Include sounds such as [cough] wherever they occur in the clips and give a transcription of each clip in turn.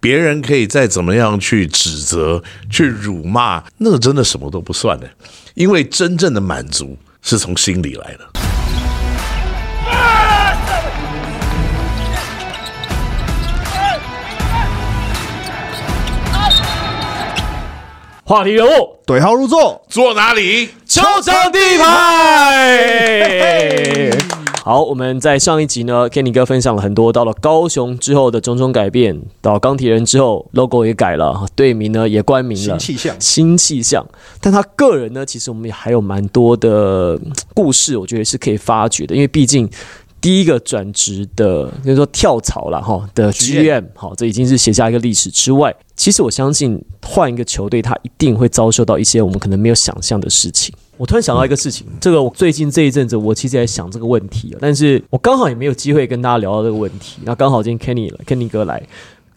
别人可以再怎么样去指责、去辱骂，那个真的什么都不算的，因为真正的满足是从心里来的。话题人物，对号入座，坐哪里？球场地牌。好，我们在上一集呢，Kenny 哥分享了很多到了高雄之后的种种改变，到钢铁人之后，logo 也改了，队名呢也冠名了，新气象。新气象。但他个人呢，其实我们也还有蛮多的嗯故事，我觉得是可以发掘的，因为毕竟。第一个转职的，就是说跳槽了哈的 GM，好，这已经是写下一个历史之外，其实我相信换一个球队，他一定会遭受到一些我们可能没有想象的事情。我突然想到一个事情，这个我最近这一阵子，我其实在想这个问题，但是我刚好也没有机会跟大家聊到这个问题。那刚好今天 Kenny 了，Kenny 哥来，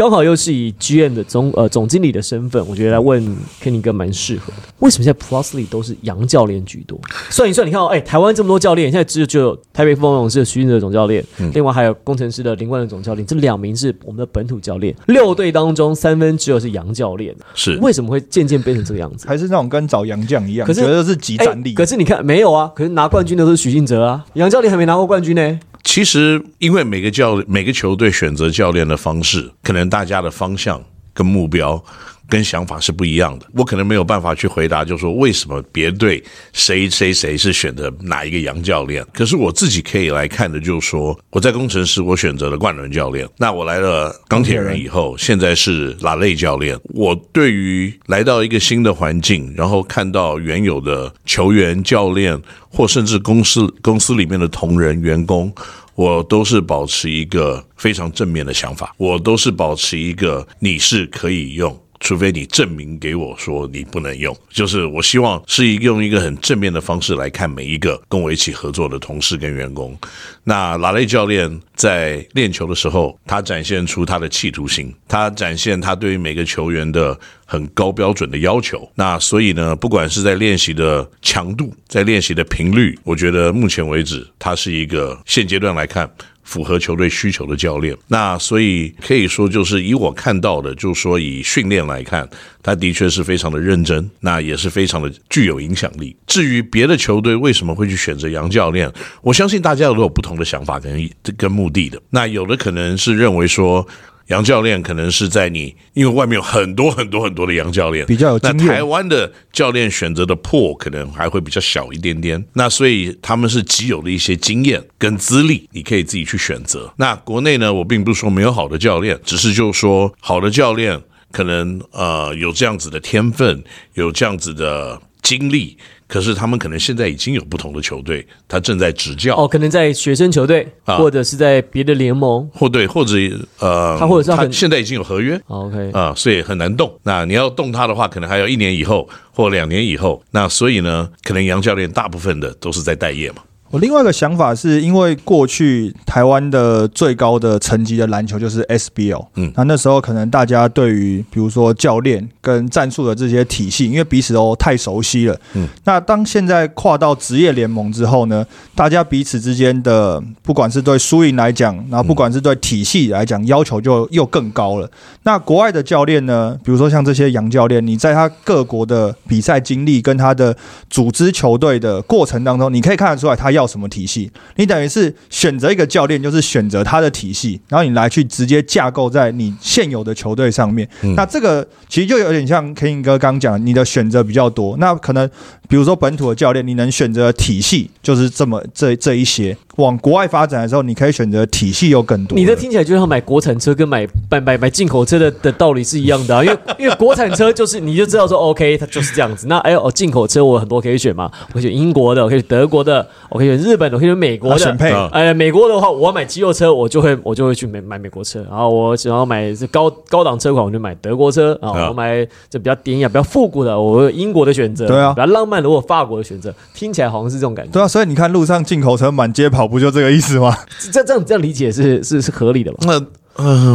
刚好又是以 GM 的总呃总经理的身份，我觉得来问 Kenny 哥蛮适合的。为什么现在 Plusly 都是洋教练居多？算一算，你看哦，哎、台湾这么多教练，现在只有只有台北凤凰勇士的徐俊哲总教练，另外还有工程师的林冠的总教练，这两名是我们的本土教练。六队当中三分只有是洋教练，是为什么会渐渐变成这个样子？还是那种跟找洋将一样，可是觉得是集战力。哎可是你看没有啊？可是拿冠军的都是许晋哲啊，杨教练还没拿过冠军呢。其实，因为每个教每个球队选择教练的方式，可能大家的方向跟目标跟想法是不一样的。我可能没有办法去回答，就是说为什么别队谁谁谁是选择哪一个洋教练。可是我自己可以来看的，就是说我在工程师我选择了冠伦教练，那我来了钢铁人以后，现在是拉类教练。我对于来到一个新的环境，然后看到原有的球员、教练，或甚至公司公司里面的同仁、员工。我都是保持一个非常正面的想法，我都是保持一个你是可以用，除非你证明给我说你不能用。就是我希望是一用一个很正面的方式来看每一个跟我一起合作的同事跟员工。那拉雷教练在练球的时候，他展现出他的企图心，他展现他对于每个球员的很高标准的要求。那所以呢，不管是在练习的强度，在练习的频率，我觉得目前为止，他是一个现阶段来看。符合球队需求的教练，那所以可以说，就是以我看到的，就是说以训练来看，他的确是非常的认真，那也是非常的具有影响力。至于别的球队为什么会去选择杨教练，我相信大家都有不同的想法跟跟目的的。那有的可能是认为说。杨教练可能是在你，因为外面有很多很多很多的杨教练，比较有那经验台湾的教练选择的破可能还会比较小一点点，那所以他们是既有的一些经验跟资历，你可以自己去选择。那国内呢，我并不是说没有好的教练，只是就是说好的教练可能呃有这样子的天分，有这样子的经历。可是他们可能现在已经有不同的球队，他正在执教，哦，可能在学生球队，啊或者是在别的联盟。或对，或者呃，他或者是他很现在已经有合约，哦 OK，啊、所以很难动。那你要动他的话，可能还要一年以后或两年以后。那所以呢，可能杨教练大部分的都是在待业嘛。我另外一个想法是因为过去台湾的最高的层级的篮球就是 SBL，嗯。那那时候可能大家对于比如说教练跟战术的这些体系，因为彼此都太熟悉了，嗯，那当现在跨到职业联盟之后呢，大家彼此之间的不管是对输赢来讲，然后不管是对体系来讲，要求就又更高了。那国外的教练呢，比如说像这些洋教练，你在他各国的比赛经历跟他的组织球队的过程当中，你可以看得出来他要什么体系。你等于是选择一个教练，就是选择他的体系，然后你来去直接架构在你现有的球队上面。嗯那这个其实就有点像 King 哥刚讲，你的选择比较多。那可能比如说本土的教练，你能选择的体系就是这么这这一些。往国外发展的时候，你可以选择体系有更多。你这听起来就像买国产车跟买买买买进口车的的道理是一样的啊，因为因为国产车就是你就知道说 OK，它就是这样子。那哎哦，进口车我很多可以选嘛，我可以选英国的，我可以选德国的，我可以选日本的，我可以选美国的啊选。配啊哎，美国的话，我要买肌肉车，我就会我就会去买买美国车，然后我想要买这高高档车款，我就买德国车啊。啊我买这比较典雅、比较复古的，我有英国的选择。对啊比较浪漫的，我有法国的选择。听起来好像是这种感觉。对啊，所以你看路上进口车满街跑，不就这个意思吗？这这样这样理解是是是合理的吧？那嗯，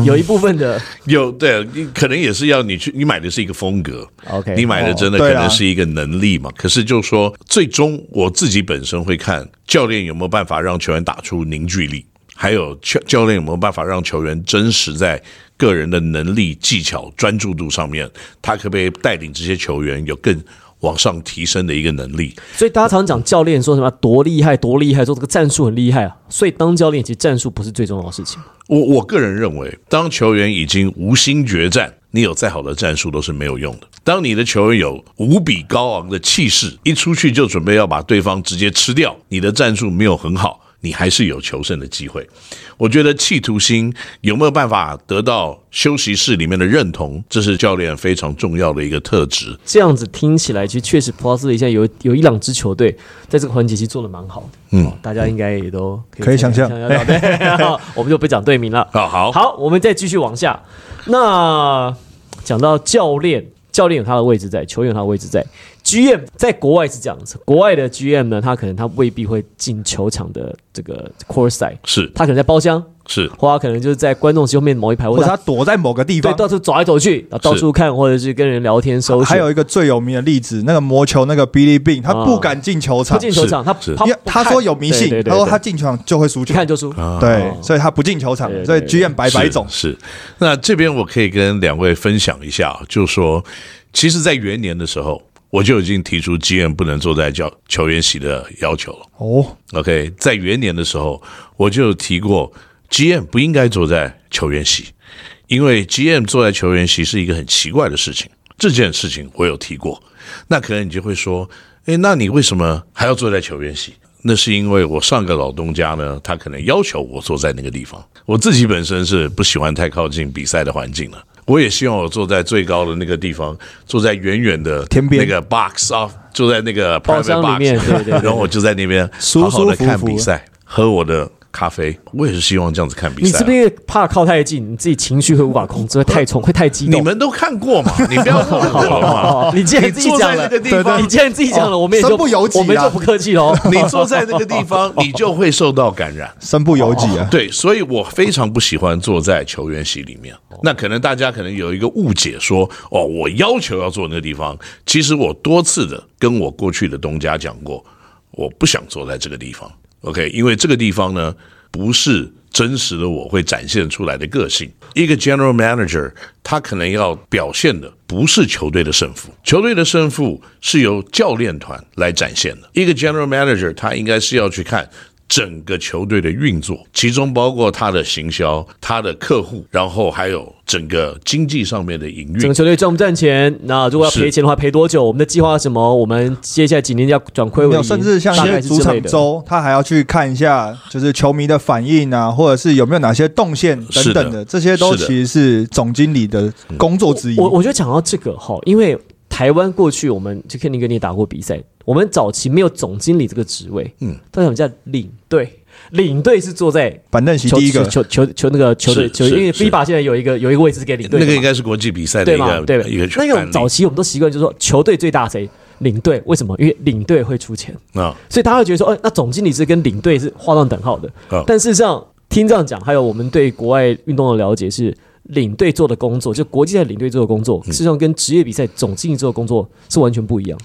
有一部分的有对，你可能也是要你去，你买的是一个风格，OK，你买的真的可能是一个能力嘛。可是就说，最终我自己本身会看教练有没有办法让球员打出凝聚力，还有教教练有没有办法让球员真实在个人的能力、技巧、专注度上面，他可不可以带领这些球员有更往上提升的一个能力？所以大家常常讲教练说什么多厉害多厉害，说这个战术很厉害啊。所以当教练其实战术不是最重要的事情。我我个人认为，当球员已经无心决战，你有再好的战术都是没有用的。当你的球员有无比高昂的气势，一出去就准备要把对方直接吃掉，你的战术没有很好，你还是有求胜的机会。我觉得企图心有没有办法得到休息室里面的认同，这是教练非常重要的一个特质。这样子听起来，其实确实普拉斯的现在有有一两支球队在这个环节其实做的蛮好的。嗯，大家应该也都可以想象 [laughs] [laughs] 我们就不讲队名了。好好好，我们再继续往下。那讲到教练，教练有他的位置在，球员有他的位置在。GM 在国外是这样子，国外的 GM 呢，他可能他未必会进球场的这个 court side，是。他可能在包厢，是。或他可能就是在观众席后面某一排，或者他躲在某个地方。对方。到处走来走去，到处看，或者是跟人聊天。还有一个最有名的例子，那个魔球那个 Billy Bean，他不敢进球场。不，进球场，他他说有迷信，他说他进球场就会输球，看就输。对，所以他不进球场所以对。GM 白白种。是是。那这边我可以跟两位分享一下，就是说，其实，在元年的时候，我就已经提出 GM 不能坐在教球员席的要求了。哦，OK，在元年的时候，我就有提过 GM 不应该坐在球员席，因为 GM 坐在球员席是一个很奇怪的事情。这件事情我有提过，那可能你就会说，诶，那你为什么还要坐在球员席？那是因为我上个老东家呢，他可能要求我坐在那个地方。我自己本身是不喜欢太靠近比赛的环境了。我也希望我坐在最高的那个地方，坐在远远的天边。那个 box off，坐在那个包 private 厢里 box，面对对对。然后我就在那边舒好好的舒服服。看比赛，喝我的咖啡。我也是希望这样子看比赛啊。你是不是因为怕靠太近，你自己情绪会无法控制，会太冲，会太激动？你们都看过嘛？[laughs] 你不要看我了嘛。哦，你既然自己坐在讲了，那个地方你既然自己讲了，我们也就身不由己啊我们就不客气喽。[laughs] 你坐在那个地方，[laughs] 你就会受到感染。身不由己啊。对，所以我非常不喜欢坐在球员席里面。那可能大家可能有一个误解，说哦，我要求要坐那个地方。其实我多次的跟我过去的东家讲过，我不想坐在这个地方。OK，因为这个地方呢，不是真实的我会展现出来的个性。一个 general manager，他可能要表现的不是球队的胜负，球队的胜负是由教练团来展现的。一个 general manager，他应该是要去看。整个球队的运作，其中包括他的行销、他的客户，然后还有整个经济上面的营运整个。球队赚不赚钱？那如果要赔钱的话，赔多久？我们的计划是什么？我们接下来几年要转亏为盈，甚至像一些主。场周，他还要去看一下，就是球迷的反应啊，或者是有没有哪些动线等等的的，这些都其实是总经理的工作之一。我我觉得讲到这个哈，因为台湾过去我们就肯定跟你打过比赛，我们早期没有总经理这个职位，嗯。嗯，但是我们叫领队，领队是坐在板凳席第一个，球球球那个球队球，因为 FIBA 现在有一个有一个位置是给领队，那个应该是国际比赛的一对吧个一个那种案例早期我们都习惯就是说球队最大谁领队，为什么？因为领队会出钱，啊，所以大家会觉得说，哎，那总经理是跟领队是画上等号的。啊但事实上，听这样讲，还有我们对国外运动的了解是，领队做的工作，就国际赛领队做的工作，实上跟职业比赛总经理做的工作是完全不一样。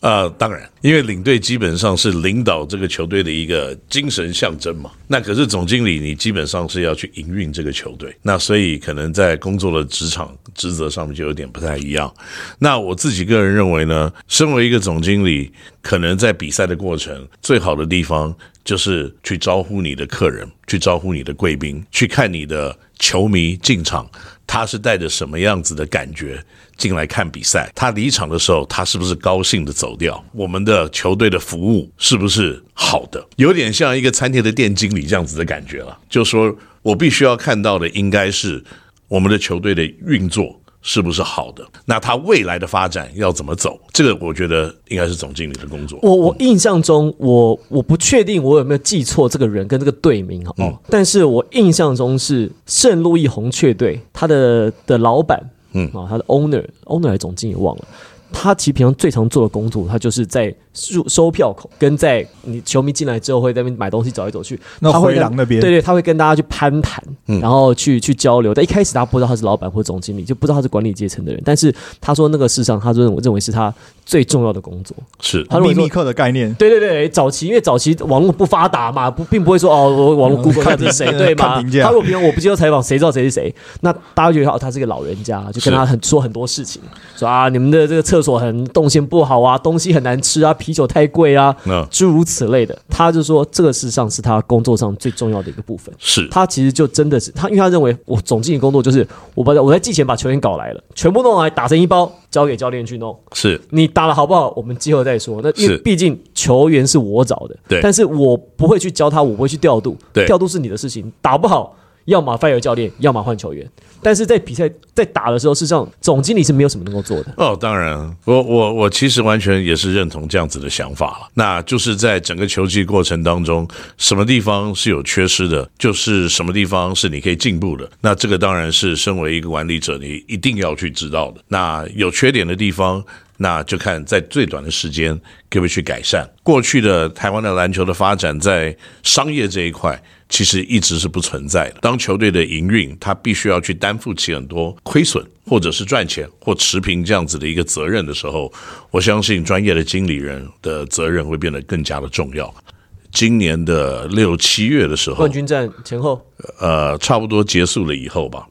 呃，当然，因为领队基本上是领导这个球队的一个精神象征嘛。那可是总经理，你基本上是要去营运这个球队，那所以可能在工作的职场职责上面就有点不太一样。那我自己个人认为呢，身为一个总经理，可能在比赛的过程，最好的地方就是去招呼你的客人，去招呼你的贵宾，去看你的球迷进场，他是带着什么样子的感觉进来看比赛？他离场的时候，他是不是高兴的走掉？我们的球队的服务是不是好的？有点像一个餐厅的店经理这样子的感觉了。就说我必须要看到的应该是我们的球队的运作。是不是好的？那他未来的发展要怎么走？这个我觉得应该是总经理的工作。我我印象中，我我不确定我有没有记错这个人跟这个队名哦，嗯但是我印象中是圣路易红雀队他的的老板，嗯啊，他的 owner owner 还是总经理忘了。他其实平常最常做的工作，他就是在收收票口，跟在你球迷进来之后会在那边买东西走来走去，那回廊那边对对，他会跟大家去攀谈，嗯然后去去交流。但一开始大家不知道他是老板或总经理，就不知道他是管理阶层的人。但是他说那个事实上，他认为认为是他最重要的工作。是他说秘密课的概念，对对对，早期因为早期网络不发达嘛，不并不会说哦，我网络 Google 看是谁，对吗他如果平常我不接受采访，谁知道谁是谁？那大家觉得哦，他是个老人家，就跟他很说很多事情，说啊，你们的这个厕所很动线不好啊，东西很难吃啊，啤酒太贵啊，那诸如此类的。他就说这个事实上是他工作上最重要的一个部分。是他其实就真的是他，因为他认为我总经理工作就是我把我在季前把球员搞来了，全部弄来打成一包，交给教练去弄。是你打的好不好，我们季后再说。那因为毕竟球员是我找的，对但是我不会去教他，我不会去调度，对调度是你的事情。打不好，要么 fire 教练，要么换球员。但是在比赛在打的时候，事实上总经理是没有什么能够做的。哦，当然，我我我其实完全也是认同这样子的想法了。那就是在整个球季过程当中，什么地方是有缺失的，就是什么地方是你可以进步的。那这个当然是身为一个管理者，你一定要去知道的。那有缺点的地方。那就看在最短的时间可不可以去改善。过去的台湾的篮球的发展，在商业这一块其实一直是不存在的。当球队的营运，他必须要去担负起很多亏损，或者是赚钱或持平这样子的一个责任的时候，我相信专业的经理人的责任会变得更加的重要。今年的六七月的时候冠，军战前后，呃，差不多结束了以后吧，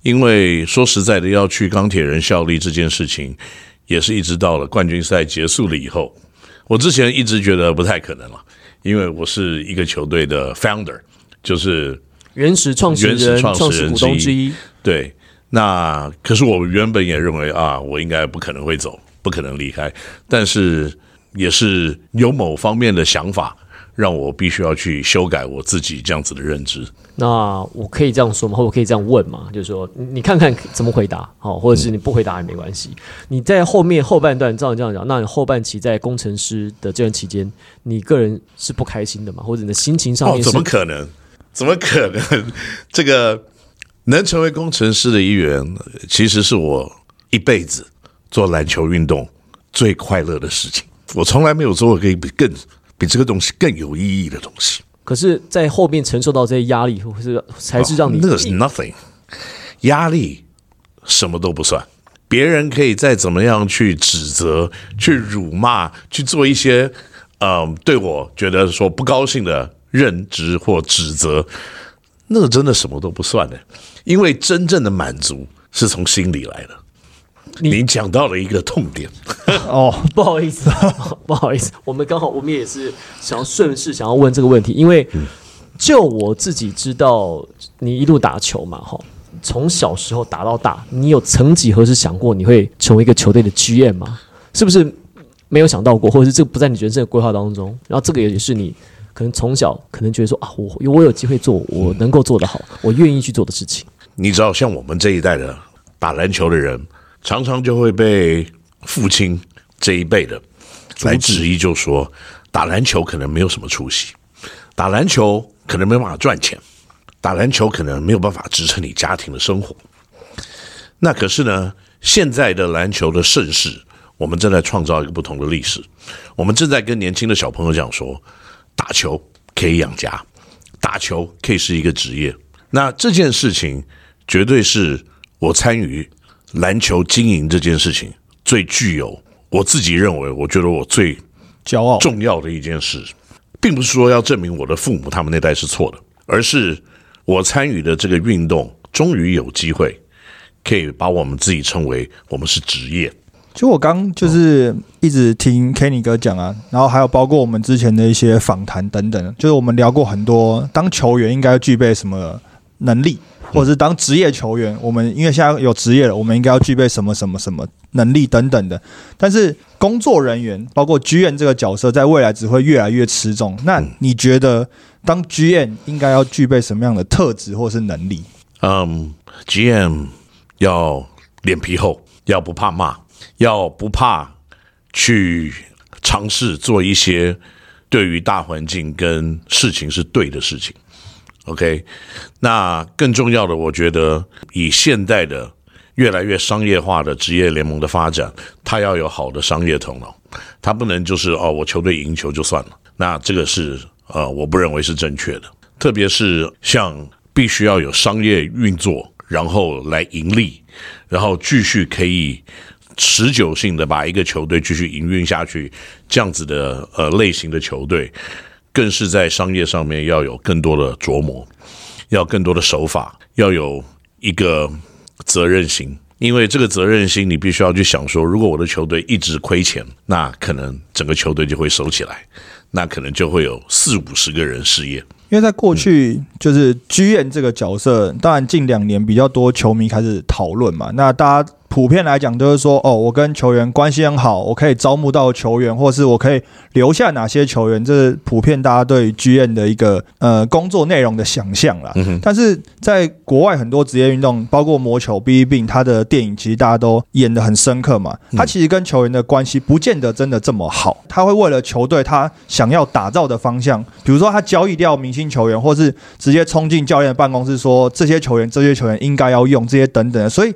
因为说实在的，要去钢铁人效力这件事情，也是一直到了冠军赛结束了以后。我之前一直觉得不太可能了，因为我是一个球队的 founder，就是原始创始原始人、创始人创始股东之之一。对。那可是我原本也认为啊，我应该不可能会走，不可能离开，但是也是有某方面的想法，让我必须要去修改我自己这样子的认知。那我可以这样说吗？或者我可以这样问吗？就是说，你你看看怎么回答，好，或者是你不回答也没关系。你在后面后半段，照你这样讲，那你后半期在工程师的这段期间，你个人是不开心的吗？或者你的心情上哦，面哦？怎么可能？怎么可能？[laughs] 这个能成为工程师的一员，其实是我一辈子做篮球运动最快乐的事情。我从来没有做过可以比更比这个东西更有意义的东西。可是，在后面承受到这些压力，或是才是让你、哦那个是 nothing，压力什么都不算。别人可以再怎么样去指责、去辱骂、去做一些嗯、对我觉得说不高兴的认知或指责，那个真的什么都不算的，因为真正的满足是从心里来的。你你讲到了一个痛点，[laughs] 哦，不好意思，[laughs] 不好意思，我们刚好我们也是想要顺势想要问这个问题，因为就我自己知道，你一路打球嘛，哈，从小时候打到大，你有曾几何时想过你会成为一个球队的 GM 吗？是不是没有想到过，或者是这个不在你人生的规划当中？然后这个也是你可能从小可能觉得说啊，我我有机会做，我能够做得好，我愿意去做的事情。你知道，像我们这一代的打篮球的人，常常就会被父亲这一辈的来质疑，就说打篮球可能没有什么出息，打篮球可能没有办法赚钱，打篮球可能没有办法支撑你家庭的生活。那可是呢，现在的篮球的盛世，我们正在创造一个不同的历史。我们正在跟年轻的小朋友讲说，打球可以养家，打球可以是一个职业。那这件事情绝对是我参与篮球经营这件事情最具有我自己认为，我觉得我最骄傲，重要的一件事，并不是说要证明我的父母他们那代是错的，而是我参与的这个运动，终于有机会可以把我们自己称为我们是职业。就我刚就是一直听 Kenny 哥讲啊，然后还有包括我们之前的一些访谈等等，就是我们聊过很多，当球员应该具备什么能力，或者是当职业球员，我们因为现在有职业了，我们应该要具备什么什么什么能力等等的。但是工作人员，包括 GM 这个角色，在未来只会越来越吃重。那你觉得当 GM 应该要具备什么样的特质或是能力？嗯，GM 要脸皮厚，要不怕骂，要不怕去尝试做一些对于大环境跟事情是对的事情。OK，那更重要的，我觉得以现代的越来越商业化的职业联盟的发展，它要有好的商业头脑，它不能就是哦，我球队赢球就算了。那这个是呃，我不认为是正确的。特别是像必须要有商业运作，然后来盈利，然后继续可以持久性的把一个球队继续营运下去，这样子的呃类型的球队，更是在商业上面要有更多的琢磨，要更多的手法，要有一个责任心。因为这个责任心，你必须要去想说，如果我的球队一直亏钱，那可能整个球队就会收起来，那可能就会有四五十个人失业。因为在过去，就是剧院这个角色，当然近两年比较多球迷开始讨论嘛。那大家普遍来讲就是说，哦，我跟球员关系很好，我可以招募到球员，或是我可以留下哪些球员，这是普遍大家对剧院的一个呃工作内容的想象啦。但是在国外很多职业运动，包括魔球、B B 病，他的电影其实大家都演得很深刻嘛。他其实跟球员的关系不见得真的这么好，他会为了球队他想要打造的方向，比如说他交易掉明星球员，或是直接冲进教练办公室说这些球员、这些球员应该要用这些等等的，所以。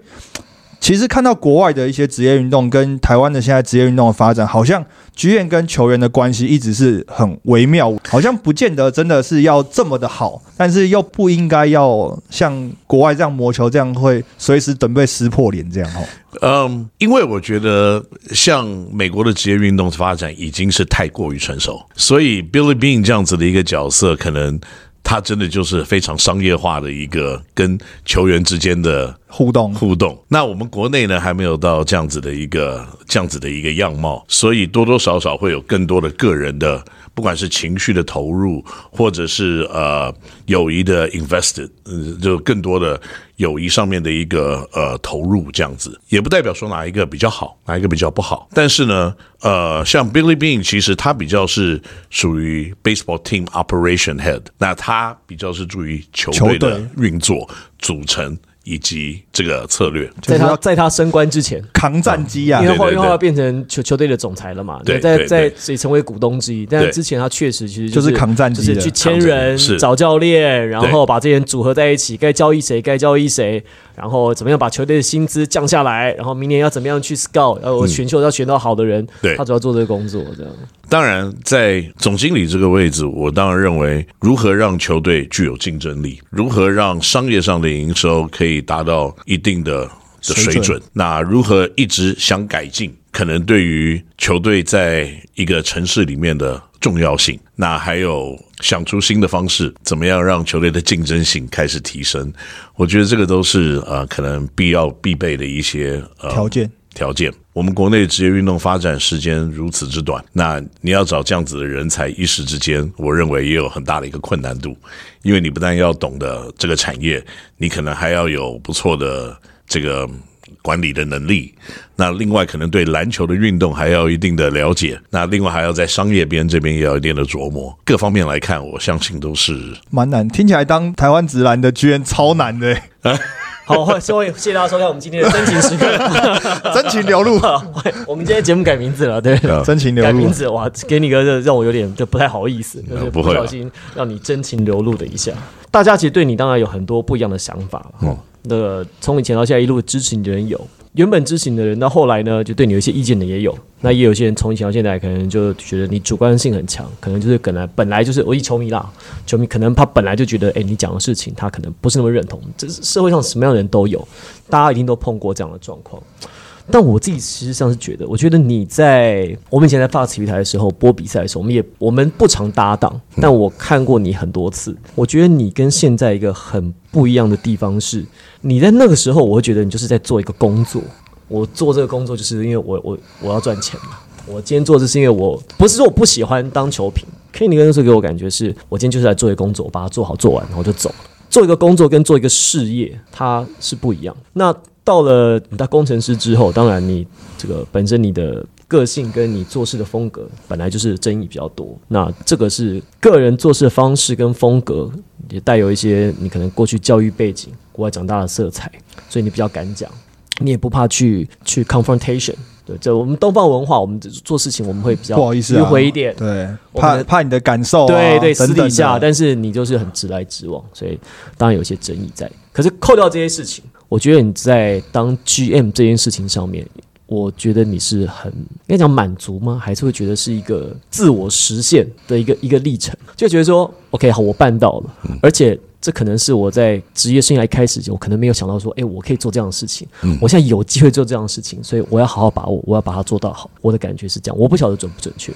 其实看到国外的一些职业运动跟台湾的现在职业运动的发展，好像剧院跟球员的关系一直是很微妙，好像不见得真的是要这么的好，但是又不应该要像国外这样磨球这样会随时准备撕破脸这样哦。嗯，因为我觉得像美国的职业运动发展已经是太过于成熟，所以 Billy Bean 这样子的一个角色可能。他真的就是非常商业化的一个跟球员之间的互动互动。那我们国内呢还没有到这样子的一个这样子的一个样貌，所以多多少少会有更多的个人的。不管是情绪的投入，或者是呃友谊的 invested，嗯，就更多的友谊上面的一个呃投入，这样子也不代表说哪一个比较好，哪一个比较不好。但是呢，呃，像 Billy Bean，其实他比较是属于 baseball team operation head，那他比较是注意球队的运作组成。以及这个策略，在他在他升官之前扛战机啊，因为后因为要变成球球队的总裁了嘛，对，在在以成为股东之一，但之前他确实其实就是扛战机，就是去签人、找教练，然后把这些人组合在一起，该交易谁该交易谁。然后怎么样把球队的薪资降下来？然后明年要怎么样去 scout？要选秀要选到好的人，对，他主要做这个工作。这样。当然，在总经理这个位置，我当然认为，如何让球队具有竞争力，如何让商业上的营收可以达到一定的的水准，那如何一直想改进，可能对于球队在一个城市里面的。重要性，那还有想出新的方式，怎么样让球队的竞争性开始提升？我觉得这个都是呃可能必要必备的一些呃条件条件。我们国内职业运动发展时间如此之短，那你要找这样子的人才，一时之间，我认为也有很大的一个困难度，因为你不但要懂得这个产业，你可能还要有不错的这个。管理的能力，那另外可能对篮球的运动还要一定的了解，那另外还要在商业边这边也要一定的琢磨，各方面来看，我相信都是蛮难。听起来当台湾直男的居然超难的。[laughs] 好，欢迎，谢谢大家收看我们今天的真情时刻，[laughs] 真情流露。[laughs] 我们今天节目改名字了，对，[laughs] 真情流露。改名字，哇，给你个让我有点就不太好意思，就是不小心让你真情流露的一下。大家其实对你当然有很多不一样的想法了。那个从以前到现在一路支持你的人有，原本支持你的人，到后来呢就对你有一些意见的也有。那也有些人从以前到现在可能就觉得你主观性很强，可能就是本来本来就是我一球迷啦，球迷可能他本来就觉得，哎，你讲的事情他可能不是那么认同。这是社会上什么样的人都有，大家一定都碰过这样的状况。但我自己实际上是觉得，我觉得你在我们以前在发体育台的时候播比赛的时候，我们也我们不常搭档，但我看过你很多次。我觉得你跟现在一个很不一样的地方是，你在那个时候，我会觉得你就是在做一个工作。我做这个工作，就是因为我我我要赚钱嘛。我今天做这是因为我不是说我不喜欢当球评。K 尼那时候给我感觉是，我今天就是来做一个工作，我把它做好做完，然后就走了。做一个工作跟做一个事业，它是不一样。那到了你当工程师之后，当然你这个本身你的个性跟你做事的风格本来就是争议比较多。那这个是个人做事的方式跟风格，也带有一些你可能过去教育背景、国外长大的色彩，所以你比较敢讲，你也不怕去去 confrontation。对，这我们东方文化，我们做事情我们会比较不好意思迂回一点，对，怕怕你的感受，对对，私底下，但是你就是很直来直往，所以当然有些争议在。可是扣掉这些事情。我觉得你在当 GM 这件事情上面，我觉得你是很应该讲满足吗？还是会觉得是一个自我实现的一个一个历程？就觉得说，OK，好，我办到了，而且这可能是我在职业生涯一开始就我可能没有想到说，哎，我可以做这样的事情，我现在有机会做这样的事情，所以我要好好把握，我要把它做到好。我的感觉是这样，我不晓得准不准确。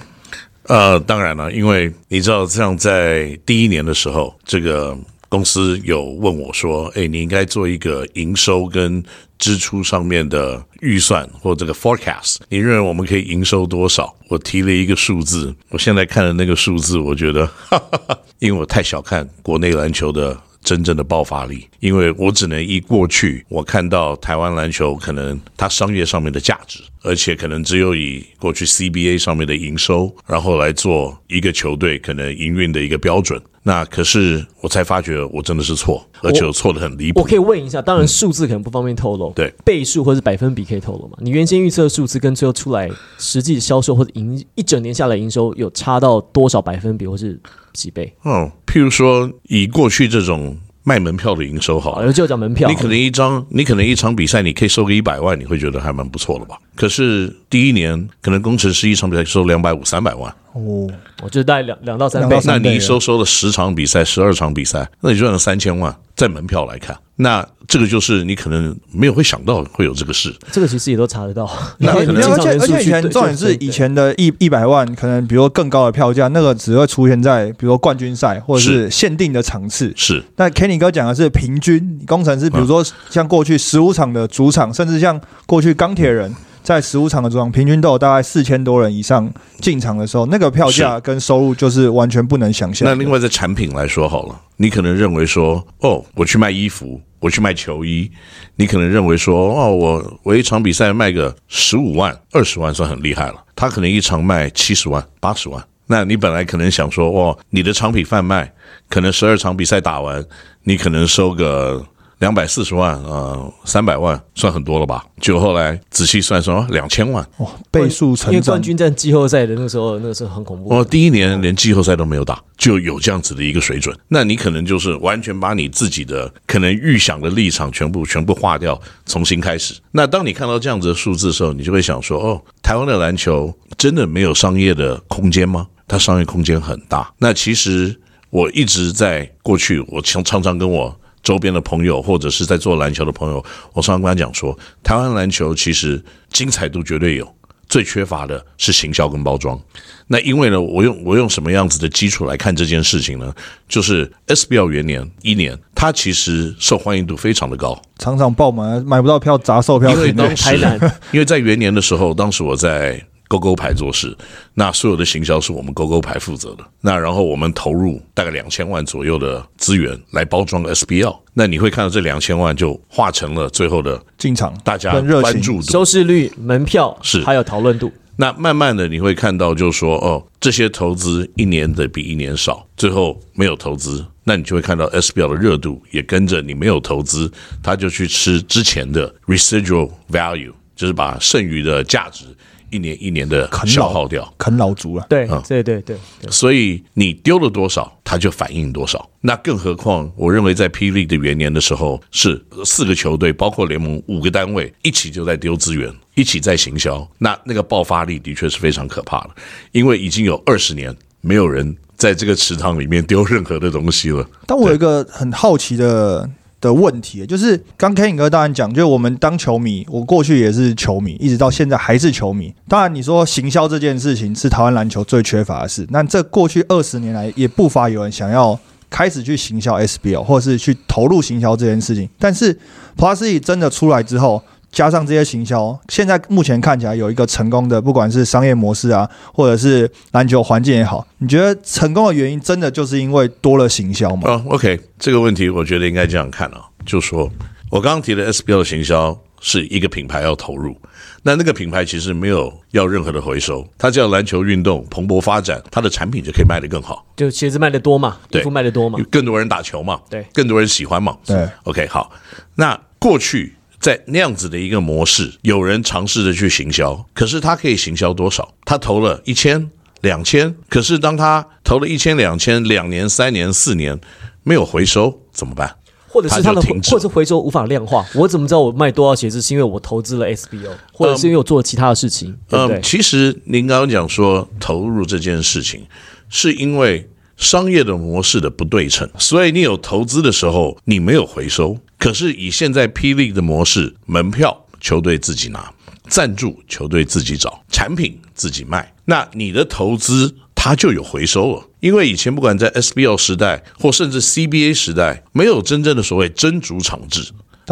呃，当然了，因为你知道，像在第一年的时候，这个公司有问我说：“哎，你应该做一个营收跟支出上面的预算或这个 forecast，你认为我们可以营收多少？”我提了一个数字，我现在看了那个数字，我觉得，哈哈哈，因为我太小看国内篮球的。真正的爆发力，因为我只能依过去我看到台湾篮球可能它商业上面的价值，而且可能只有以过去 CBA 上面的营收，然后来做一个球队可能营运的一个标准。那可是我才发觉我真的是错，而且我错的很离谱。我可以问一下，当然数字可能不方便透露，对倍数或者百分比可以透露吗？你原先预测的数字跟最后出来实际销售或者营一整年下来营收有差到多少百分比或是几倍？嗯，譬如说以过去这种。卖门票的营收好，就讲门票。你可能一张，你可能一场比赛，你可以收个一百万，你会觉得还蛮不错了吧？可是第一年，可能工程师一场比赛收两百五、三百万。哦，我觉得大概两两到三倍。那你一收收了十场比赛、十二场比赛，那你赚了三千万，在门票来看，那这个就是你可能没有会想到会有这个事。这个其实也都查得到。[laughs] 那 [laughs] 而且而且以前重点是以前的一一百万，可能比如说更高的票价，那个只会出现在比如冠军赛或者是限定的场次。是。那 Kenny 哥讲的是平均工程师，比如说像过去十五场的主场，甚至像过去钢铁人。在十五场的主场，平均都有大概四千多人以上进场的时候，那个票价跟收入就是完全不能想象。那另外在产品来说好了，你可能认为说，哦，我去卖衣服，我去卖球衣，你可能认为说，哦，我我一场比赛卖个十五万、二十万算很厉害了。他可能一场卖七十万、八十万，那你本来可能想说，哦，你的产品贩卖，可能十二场比赛打完，你可能收个。两百四十万啊，三百万算很多了吧？就后来仔细算算，两千万哇，倍数成长。因为冠军战季后赛的那时候，那个是很恐怖。哦，第一年连季后赛都没有打，就有这样子的一个水准。那你可能就是完全把你自己的可能预想的立场全部全部划掉，重新开始。那当你看到这样子的数字的时候，你就会想说：哦，台湾的篮球真的没有商业的空间吗？它商业空间很大。那其实我一直在过去，我常常常跟我。周边的朋友，或者是在做篮球的朋友，我常常跟他讲说，台湾篮球其实精彩度绝对有，最缺乏的是行销跟包装。那因为呢，我用我用什么样子的基础来看这件事情呢？就是 SBL 元年一年，它其实受欢迎度非常的高，场场爆满，买不到票砸售票。因为当时，[laughs] 因为在元年的时候，当时我在。勾勾牌做事，那所有的行销是我们勾勾牌负责的。那然后我们投入大概两千万左右的资源来包装 SBL。那你会看到这两千万就化成了最后的进场，大家关注度、收视率、门票是还有讨论度。那慢慢的你会看到，就是说哦，这些投资一年的比一年少，最后没有投资，那你就会看到 SBL 的热度也跟着你没有投资，他就去吃之前的 residual value，就是把剩余的价值。一年一年的消耗掉，啃老族了。对，对，对，对。所以你丢了多少，它就反映多少。那更何况，我认为在霹雳的元年的时候，是四个球队，包括联盟五个单位一起就在丢资源，一起在行销。那那个爆发力的确是非常可怕的，因为已经有二十年没有人在这个池塘里面丢任何的东西了。但我有一个很好奇的。的问题就是，刚 Ken 哥当然讲，就是我们当球迷，我过去也是球迷，一直到现在还是球迷。当然，你说行销这件事情是台湾篮球最缺乏的事，那这过去二十年来也不乏有人想要开始去行销 SBL，或者是去投入行销这件事情。但是 Plus 真的出来之后。加上这些行销，现在目前看起来有一个成功的，不管是商业模式啊，或者是篮球环境也好，你觉得成功的原因真的就是因为多了行销吗？啊，OK，这个问题我觉得应该这样看啊，就说我刚刚提的 SBL 的行销是一个品牌要投入，那那个品牌其实没有要任何的回收，它叫篮球运动蓬勃发展，它的产品就可以卖得更好，就鞋子卖得多嘛，衣服卖得多嘛，更多人打球嘛，对，更多人喜欢嘛，对，OK，好，那过去。在那样子的一个模式，有人尝试着去行销，可是他可以行销多少？他投了一千、两千，可是当他投了一千、两千，两年、三年、四年没有回收，怎么办？或者是他的停止或者是回收无法量化，我怎么知道我卖多少鞋子是因为我投资了 SBO，或者是因为我做了其他的事情，对对？嗯，其实您刚刚讲说投入这件事情，是因为商业的模式的不对称，所以你有投资的时候你没有回收。可是以现在霹雳的模式，门票球队自己拿，赞助球队自己找，产品自己卖，那你的投资。它就有回收了，因为以前不管在 SBL 时代或甚至 CBA 时代，没有真正的所谓真主场制，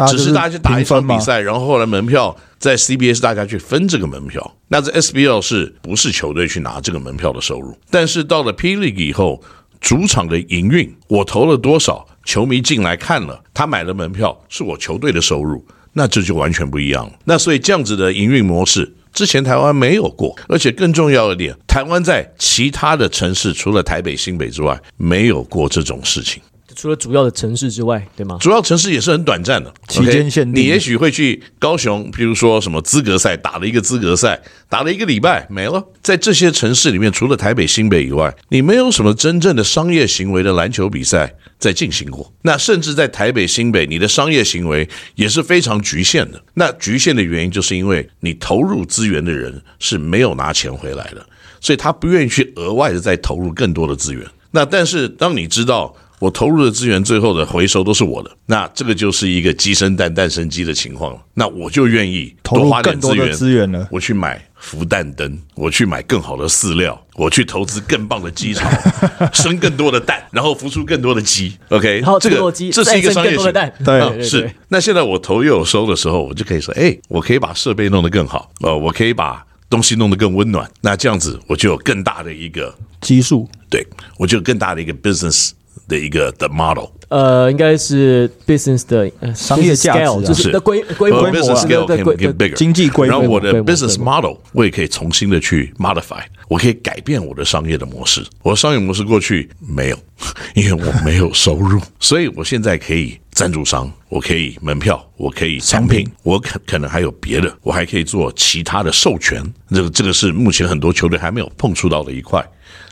只是大家去打一场比赛，然后后来门票在 CBA 是大家去分这个门票，那在 SBL 是不是球队去拿这个门票的收入？但是到了 P League 以后，主场的营运，我投了多少，球迷进来看了，他买了门票，是我球队的收入，那这就完全不一样了。那所以这样子的营运模式。之前台湾没有过，而且更重要一点，台湾在其他的城市，除了台北、新北之外，没有过这种事情。除了主要的城市之外，对吗？主要城市也是很短暂的，期间限定你也许会去高雄，比如说什么资格赛，打了一个资格赛，打了一个礼拜没了。在这些城市里面，除了台北、新北以外，你没有什么真正的商业行为的篮球比赛在进行过。那甚至在台北、新北，你的商业行为也是非常局限的。那局限的原因，就是因为你投入资源的人是没有拿钱回来的，所以他不愿意去额外的再投入更多的资源。那但是当你知道。我投入的资源，最后的回收都是我的，那这个就是一个鸡生蛋，蛋生鸡的情况了。那我就愿意投入多花点更多的资源，资源了。我去买孵蛋灯，我去买更好的饲料，我去投资更棒的鸡巢，[laughs] 生更多的蛋，然后孵出更多的鸡。OK，然后这个这是一个商业的蛋，对对对是。那现在我投又有收的时候，我就可以说，哎，我可以把设备弄得更好，呃，我可以把东西弄得更温暖。那这样子，我就有更大的一个，基数对我就有更大的一个 business 的一个的 model。呃，应该是 business 的呃商业价值就是是的规规模呃 business 啊 scale 对 can 规 get bigger，经济规模然后我的 business model 我也可以重新的去 modify，我可以改变我的商业的模式。我的商业模式过去没有，[laughs] 因为我没有收入，[laughs] 所以我现在可以赞助商，我可以门票，我可以产品，我可可能还有别的，我还可以做其他的授权。这个这个是目前很多球队还没有碰触到的一块。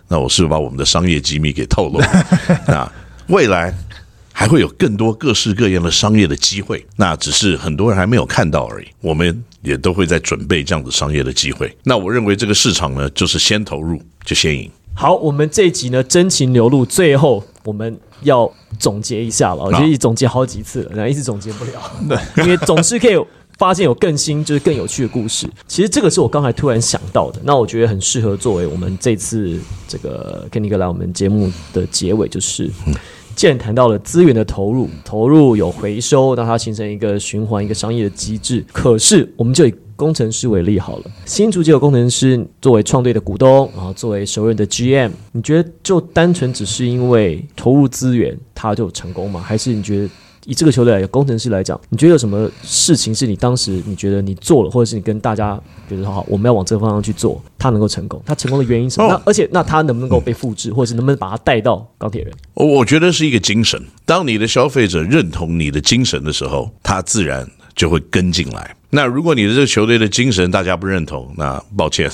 那我是不是把我们的商业机密给透露了？[laughs] 那未来。还会有更多各式各样的商业的机会，那只是很多人还没有看到而已。我们也都会在准备这样子商业的机会。那我认为这个市场呢，就是先投入就先赢。好，我们这一集呢真情流露，最后我们要总结一下了。我觉得已总结好几次了，然后一直总结不了。[laughs] 对，因为总是可以发现有更新，就是更有趣的故事。其实这个是我刚才突然想到的，那我觉得很适合作为我们这次这个 Kenny 哥来我们节目的结尾，就是。既然谈到了资源的投入，投入有回收，让它形成一个循环、一个商业的机制。可是，我们就以工程师为例好了，新竹就有工程师作为创队的股东，然后作为熟人的 GM，你觉得就单纯只是因为投入资源，他就成功吗？还是你觉得？以这个球队来工程师来讲，你觉得有什么事情是你当时你觉得你做了，或者是你跟大家觉得好，我们要往这个方向去做，他能够成功？他成功的原因是什么？哦那而且那他能不能够被复制，或者是能不能把它带到钢铁人？我我觉得是一个精神。当你的消费者认同你的精神的时候，他自然就会跟进来。那如果你的这个球队的精神大家不认同，那抱歉，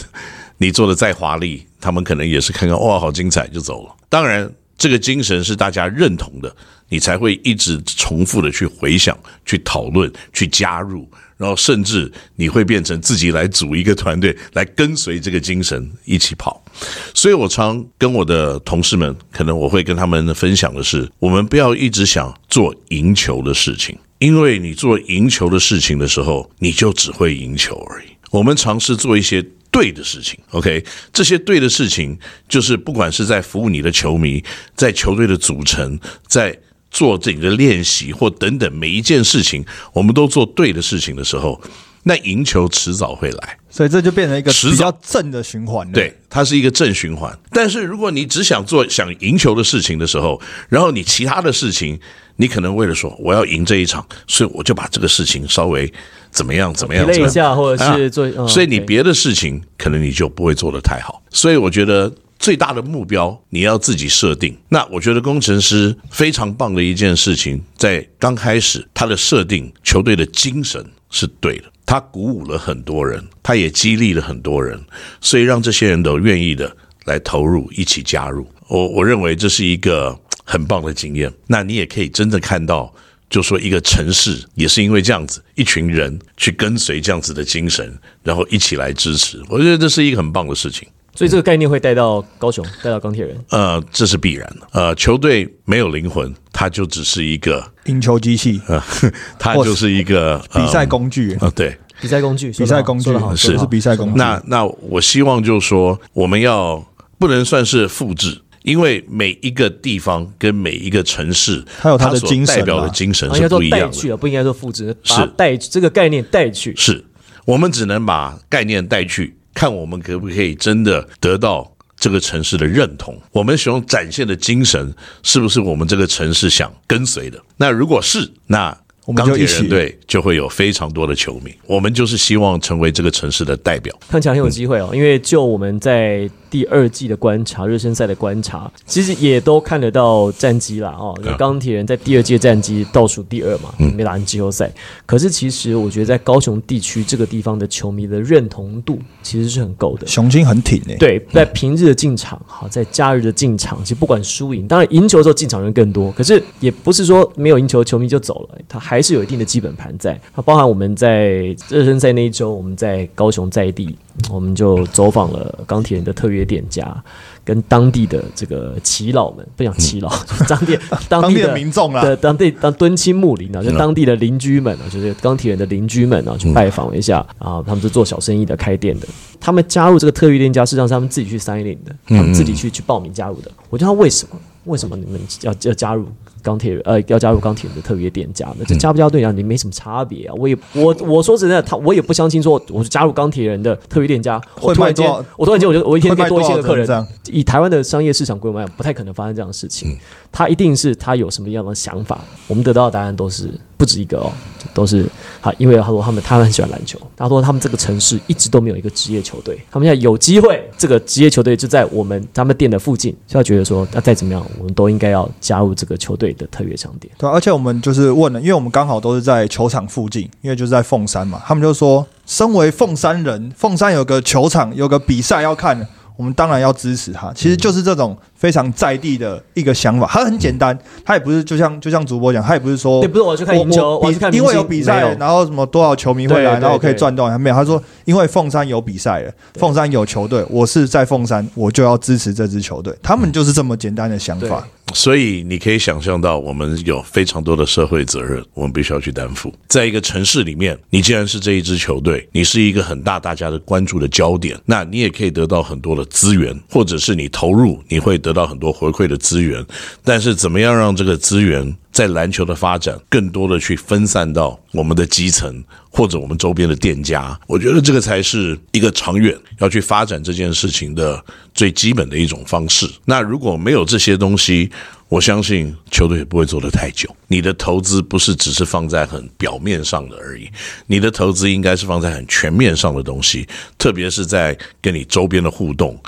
你做的再华丽，他们可能也是看看哇好精彩就走了。当然，这个精神是大家认同的，你才会一直重复的去回想、去讨论、去加入，然后甚至你会变成自己来组一个团队，来跟随这个精神一起跑。所以我常跟我的同事们，可能我会跟他们分享的是，我们不要一直想做赢球的事情，因为你做赢球的事情的时候，你就只会赢球而已。我们尝试做一些。对的事情，OK，这些对的事情就是不管是在服务你的球迷，在球队的组成，在做自己的练习或等等每一件事情，我们都做对的事情的时候，那赢球迟早会来。所以这就变成一个迟比较正的循环。对，它是一个正循环。但是如果你只想做想赢球的事情的时候，然后你其他的事情，你可能为了说我要赢这一场，所以我就把这个事情稍微怎么样怎么样累一下，或者是做，嗯所以你别的事情可能你就不会做得太好。所以我觉得最大的目标你要自己设定。那我觉得工程师非常棒的一件事情，在刚开始他的设定球队的精神是对的，他鼓舞了很多人，他也激励了很多人，所以让这些人都愿意的来投入，一起加入。我我认为这是一个很棒的经验。那你也可以真的看到。就说一个城市也是因为这样子，一群人去跟随这样子的精神，然后一起来支持，我觉得这是一个很棒的事情。所以这个概念会带到高雄，带到钢铁人。呃，这是必然的。呃，球队没有灵魂，它就只是一个，赢球机器、呃，[laughs] 它就是一个比赛呃工具、啊，对，比赛工具，比赛工具说得好，是比赛工具。那那我希望就是说，我们要不能算是复制，因为每一个地方跟每一个城市，它有它的所精神代表的精神是不一样的。去啊，不应该说复制，是带这个概念带去。是我们只能把概念带去，看我们可不可以真的得到这个城市的认同。我们所展现的精神，是不是我们这个城市想跟随的？那如果是，那钢铁人队就会有非常多的球迷。我们就是希望成为这个城市的代表。看起来很有机会哦，因为就我们在第二季的观察、热身赛的观察，其实也都看得到战绩啦哦。就钢铁人在第二届战绩倒数第二嘛，没打进季后赛。可是其实我觉得在高雄地区这个地方的球迷的认同度其实是很够的。雄心很挺诶、对，在平日的进场，好，在假日的进场，其实不管输赢，当然赢球的时候进场人更多，可是也不是说没有赢球球迷就走了，他还是有一定的基本盘在。它包含我们在热身赛那一周，我们在高雄在地，我们就走访了钢铁人的特约店家，跟当地的这个耆老们，不讲耆老，[laughs] 就是当地当当地地的的民众啊，对当地当敦亲睦邻啊，就嗯当地的邻居们啊，就是钢铁人的邻居们啊，去拜访了一下啊，他们是做小生意的，开店的。他们加入这个特约店家，实际上是他们自己去 sign in 的，他们自己去去报名加入的。我觉得他为什么？为什么你们要要加入钢铁人？呃，要加入钢铁人的特约店家呢？这加不加入对你来讲，你没什么差别啊。我也我我说真的，他我也不相信说，我就加入钢铁人的特约店家，我突然间我突然间我就我一天可以多一些的客人？以台湾的商业市场规模来讲，不太可能发生这样的事情。他一定是他有什么样的想法，我们得到的答案都是不止一个哦，都是好，因为他说他们他们很喜欢篮球，他说他们这个城市一直都没有一个职业球队，他们现在有机会，这个职业球队就在我们他们店的附近，就要觉得说，那再怎么样，我们都应该要加入这个球队的特约商店。对啊、而且我们就是问了，因为我们刚好都是在球场附近，因为就是在凤山嘛，他们就说，身为凤山人，凤山有个球场，有个比赛要看，我们当然要支持他。其实就是这种非常在地的一个想法，他很简单，他也不是就像就像主播讲，他也不是说也，不是我去看赢球，我要去看因为有比赛，然后什么多少球迷会来，然后我可以对赚多少，没有。他说，因为凤山有比赛了，凤山有球队，我是在凤山，我就要支持这支球队。他们就是这么简单的想法。所以你可以想象到，我们有非常多的社会责任，我们必须要去担负。在一个城市里面，你既然是这一支球队，你是一个很大大家的关注的焦点，那你也可以得到很多的资源，或者是你投入，你会得得到很多回馈的资源。但是，怎么样让这个资源在篮球的发展更多的去分散到我们的基层或者我们周边的店家？我觉得这个才是一个长远要去发展这件事情的最基本的一种方式。那如果没有这些东西，我相信球队也不会做得太久。你的投资不是只是放在很表面上的而已，你的投资应该是放在很全面上的东西，特别是在跟你周边的互动，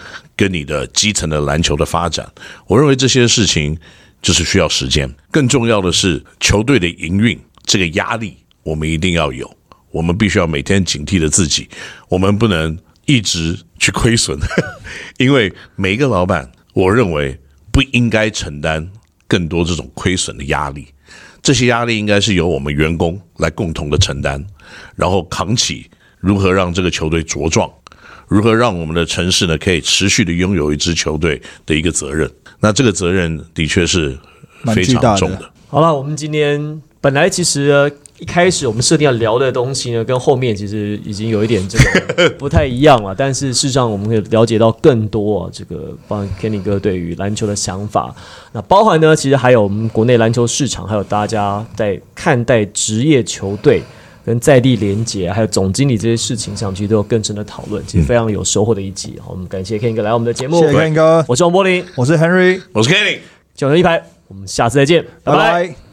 跟你的基层的篮球的发展。我认为这些事情就是需要时间。更重要的是，球队的营运这个压力，我们一定要有。我们必须要每天警惕着自己，我们不能一直去亏损，[laughs] 因为每一个老板，我认为不应该承担更多这种亏损的压力。这些压力应该是由我们员工来共同的承担，然后扛起如何让这个球队茁壮，如何让我们的城市呢可以持续的拥有一支球队的一个责任。那这个责任的确是非常重的。好了，我们今天本来其实呃一开始我们设定要聊的东西呢，跟后面其实已经有一点这个 [laughs] 不太一样了。但是事实上，我们可以了解到更多啊，这个包含 Kenny 哥对于篮球的想法。那包含呢，其实还有我们国内篮球市场，还有大家在看待职业球队。跟在地连接，还有总经理这些事情上，其实都有更深的讨论，其实非常有收获的一集。好我们感谢 Kenny 哥来我们的节目，谢谢 Ken 哥，我是王柏林，我是 Henry，我是 Kenny。九人一排，我们下次再见，拜拜。拜拜